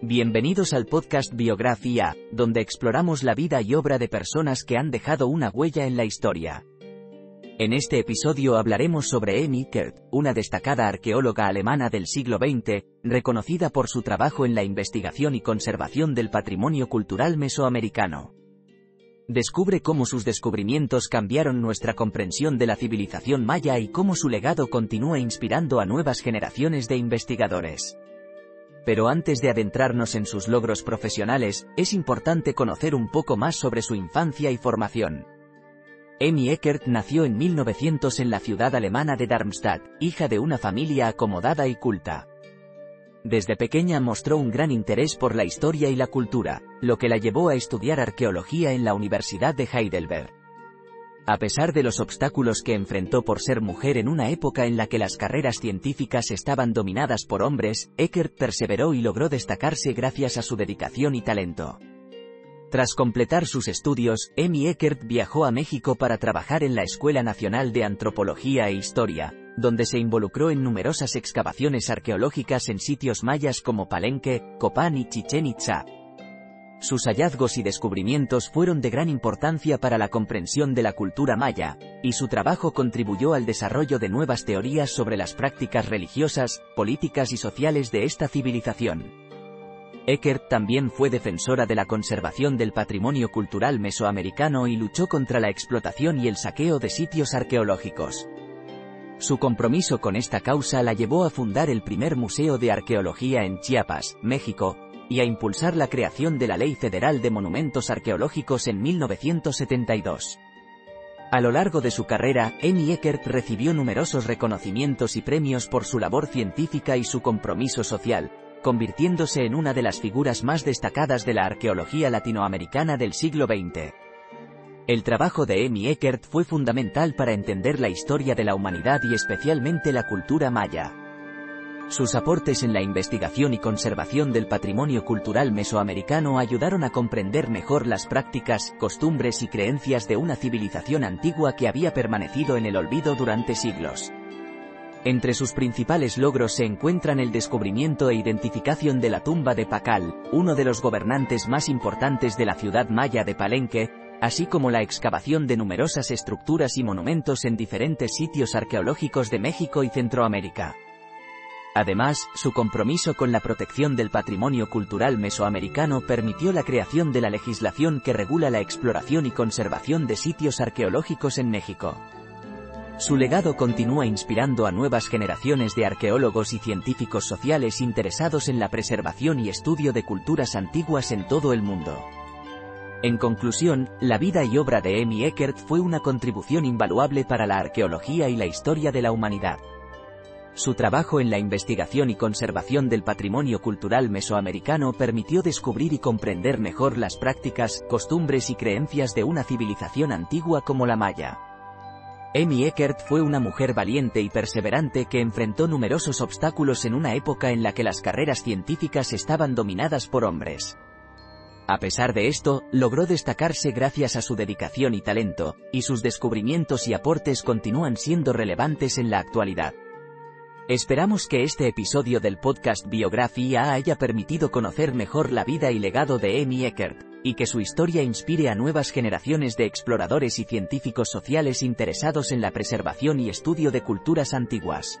Bienvenidos al podcast Biografía, donde exploramos la vida y obra de personas que han dejado una huella en la historia. En este episodio hablaremos sobre Amy Kert, una destacada arqueóloga alemana del siglo XX, reconocida por su trabajo en la investigación y conservación del patrimonio cultural mesoamericano. Descubre cómo sus descubrimientos cambiaron nuestra comprensión de la civilización maya y cómo su legado continúa inspirando a nuevas generaciones de investigadores. Pero antes de adentrarnos en sus logros profesionales, es importante conocer un poco más sobre su infancia y formación. Amy Eckert nació en 1900 en la ciudad alemana de Darmstadt, hija de una familia acomodada y culta. Desde pequeña mostró un gran interés por la historia y la cultura, lo que la llevó a estudiar arqueología en la Universidad de Heidelberg. A pesar de los obstáculos que enfrentó por ser mujer en una época en la que las carreras científicas estaban dominadas por hombres, Eckert perseveró y logró destacarse gracias a su dedicación y talento. Tras completar sus estudios, Amy Eckert viajó a México para trabajar en la Escuela Nacional de Antropología e Historia, donde se involucró en numerosas excavaciones arqueológicas en sitios mayas como Palenque, Copán y Chichen Itza. Sus hallazgos y descubrimientos fueron de gran importancia para la comprensión de la cultura maya, y su trabajo contribuyó al desarrollo de nuevas teorías sobre las prácticas religiosas, políticas y sociales de esta civilización. Eckert también fue defensora de la conservación del patrimonio cultural mesoamericano y luchó contra la explotación y el saqueo de sitios arqueológicos. Su compromiso con esta causa la llevó a fundar el primer Museo de Arqueología en Chiapas, México, y a impulsar la creación de la Ley Federal de Monumentos Arqueológicos en 1972. A lo largo de su carrera, Amy Eckert recibió numerosos reconocimientos y premios por su labor científica y su compromiso social, convirtiéndose en una de las figuras más destacadas de la arqueología latinoamericana del siglo XX. El trabajo de Amy Eckert fue fundamental para entender la historia de la humanidad y especialmente la cultura maya. Sus aportes en la investigación y conservación del patrimonio cultural mesoamericano ayudaron a comprender mejor las prácticas, costumbres y creencias de una civilización antigua que había permanecido en el olvido durante siglos. Entre sus principales logros se encuentran el descubrimiento e identificación de la tumba de Pacal, uno de los gobernantes más importantes de la ciudad maya de Palenque, así como la excavación de numerosas estructuras y monumentos en diferentes sitios arqueológicos de México y Centroamérica. Además, su compromiso con la protección del patrimonio cultural mesoamericano permitió la creación de la legislación que regula la exploración y conservación de sitios arqueológicos en México. Su legado continúa inspirando a nuevas generaciones de arqueólogos y científicos sociales interesados en la preservación y estudio de culturas antiguas en todo el mundo. En conclusión, la vida y obra de Amy Eckert fue una contribución invaluable para la arqueología y la historia de la humanidad. Su trabajo en la investigación y conservación del patrimonio cultural mesoamericano permitió descubrir y comprender mejor las prácticas, costumbres y creencias de una civilización antigua como la maya. Amy Eckert fue una mujer valiente y perseverante que enfrentó numerosos obstáculos en una época en la que las carreras científicas estaban dominadas por hombres. A pesar de esto, logró destacarse gracias a su dedicación y talento, y sus descubrimientos y aportes continúan siendo relevantes en la actualidad. Esperamos que este episodio del podcast Biografía haya permitido conocer mejor la vida y legado de Amy Eckert, y que su historia inspire a nuevas generaciones de exploradores y científicos sociales interesados en la preservación y estudio de culturas antiguas.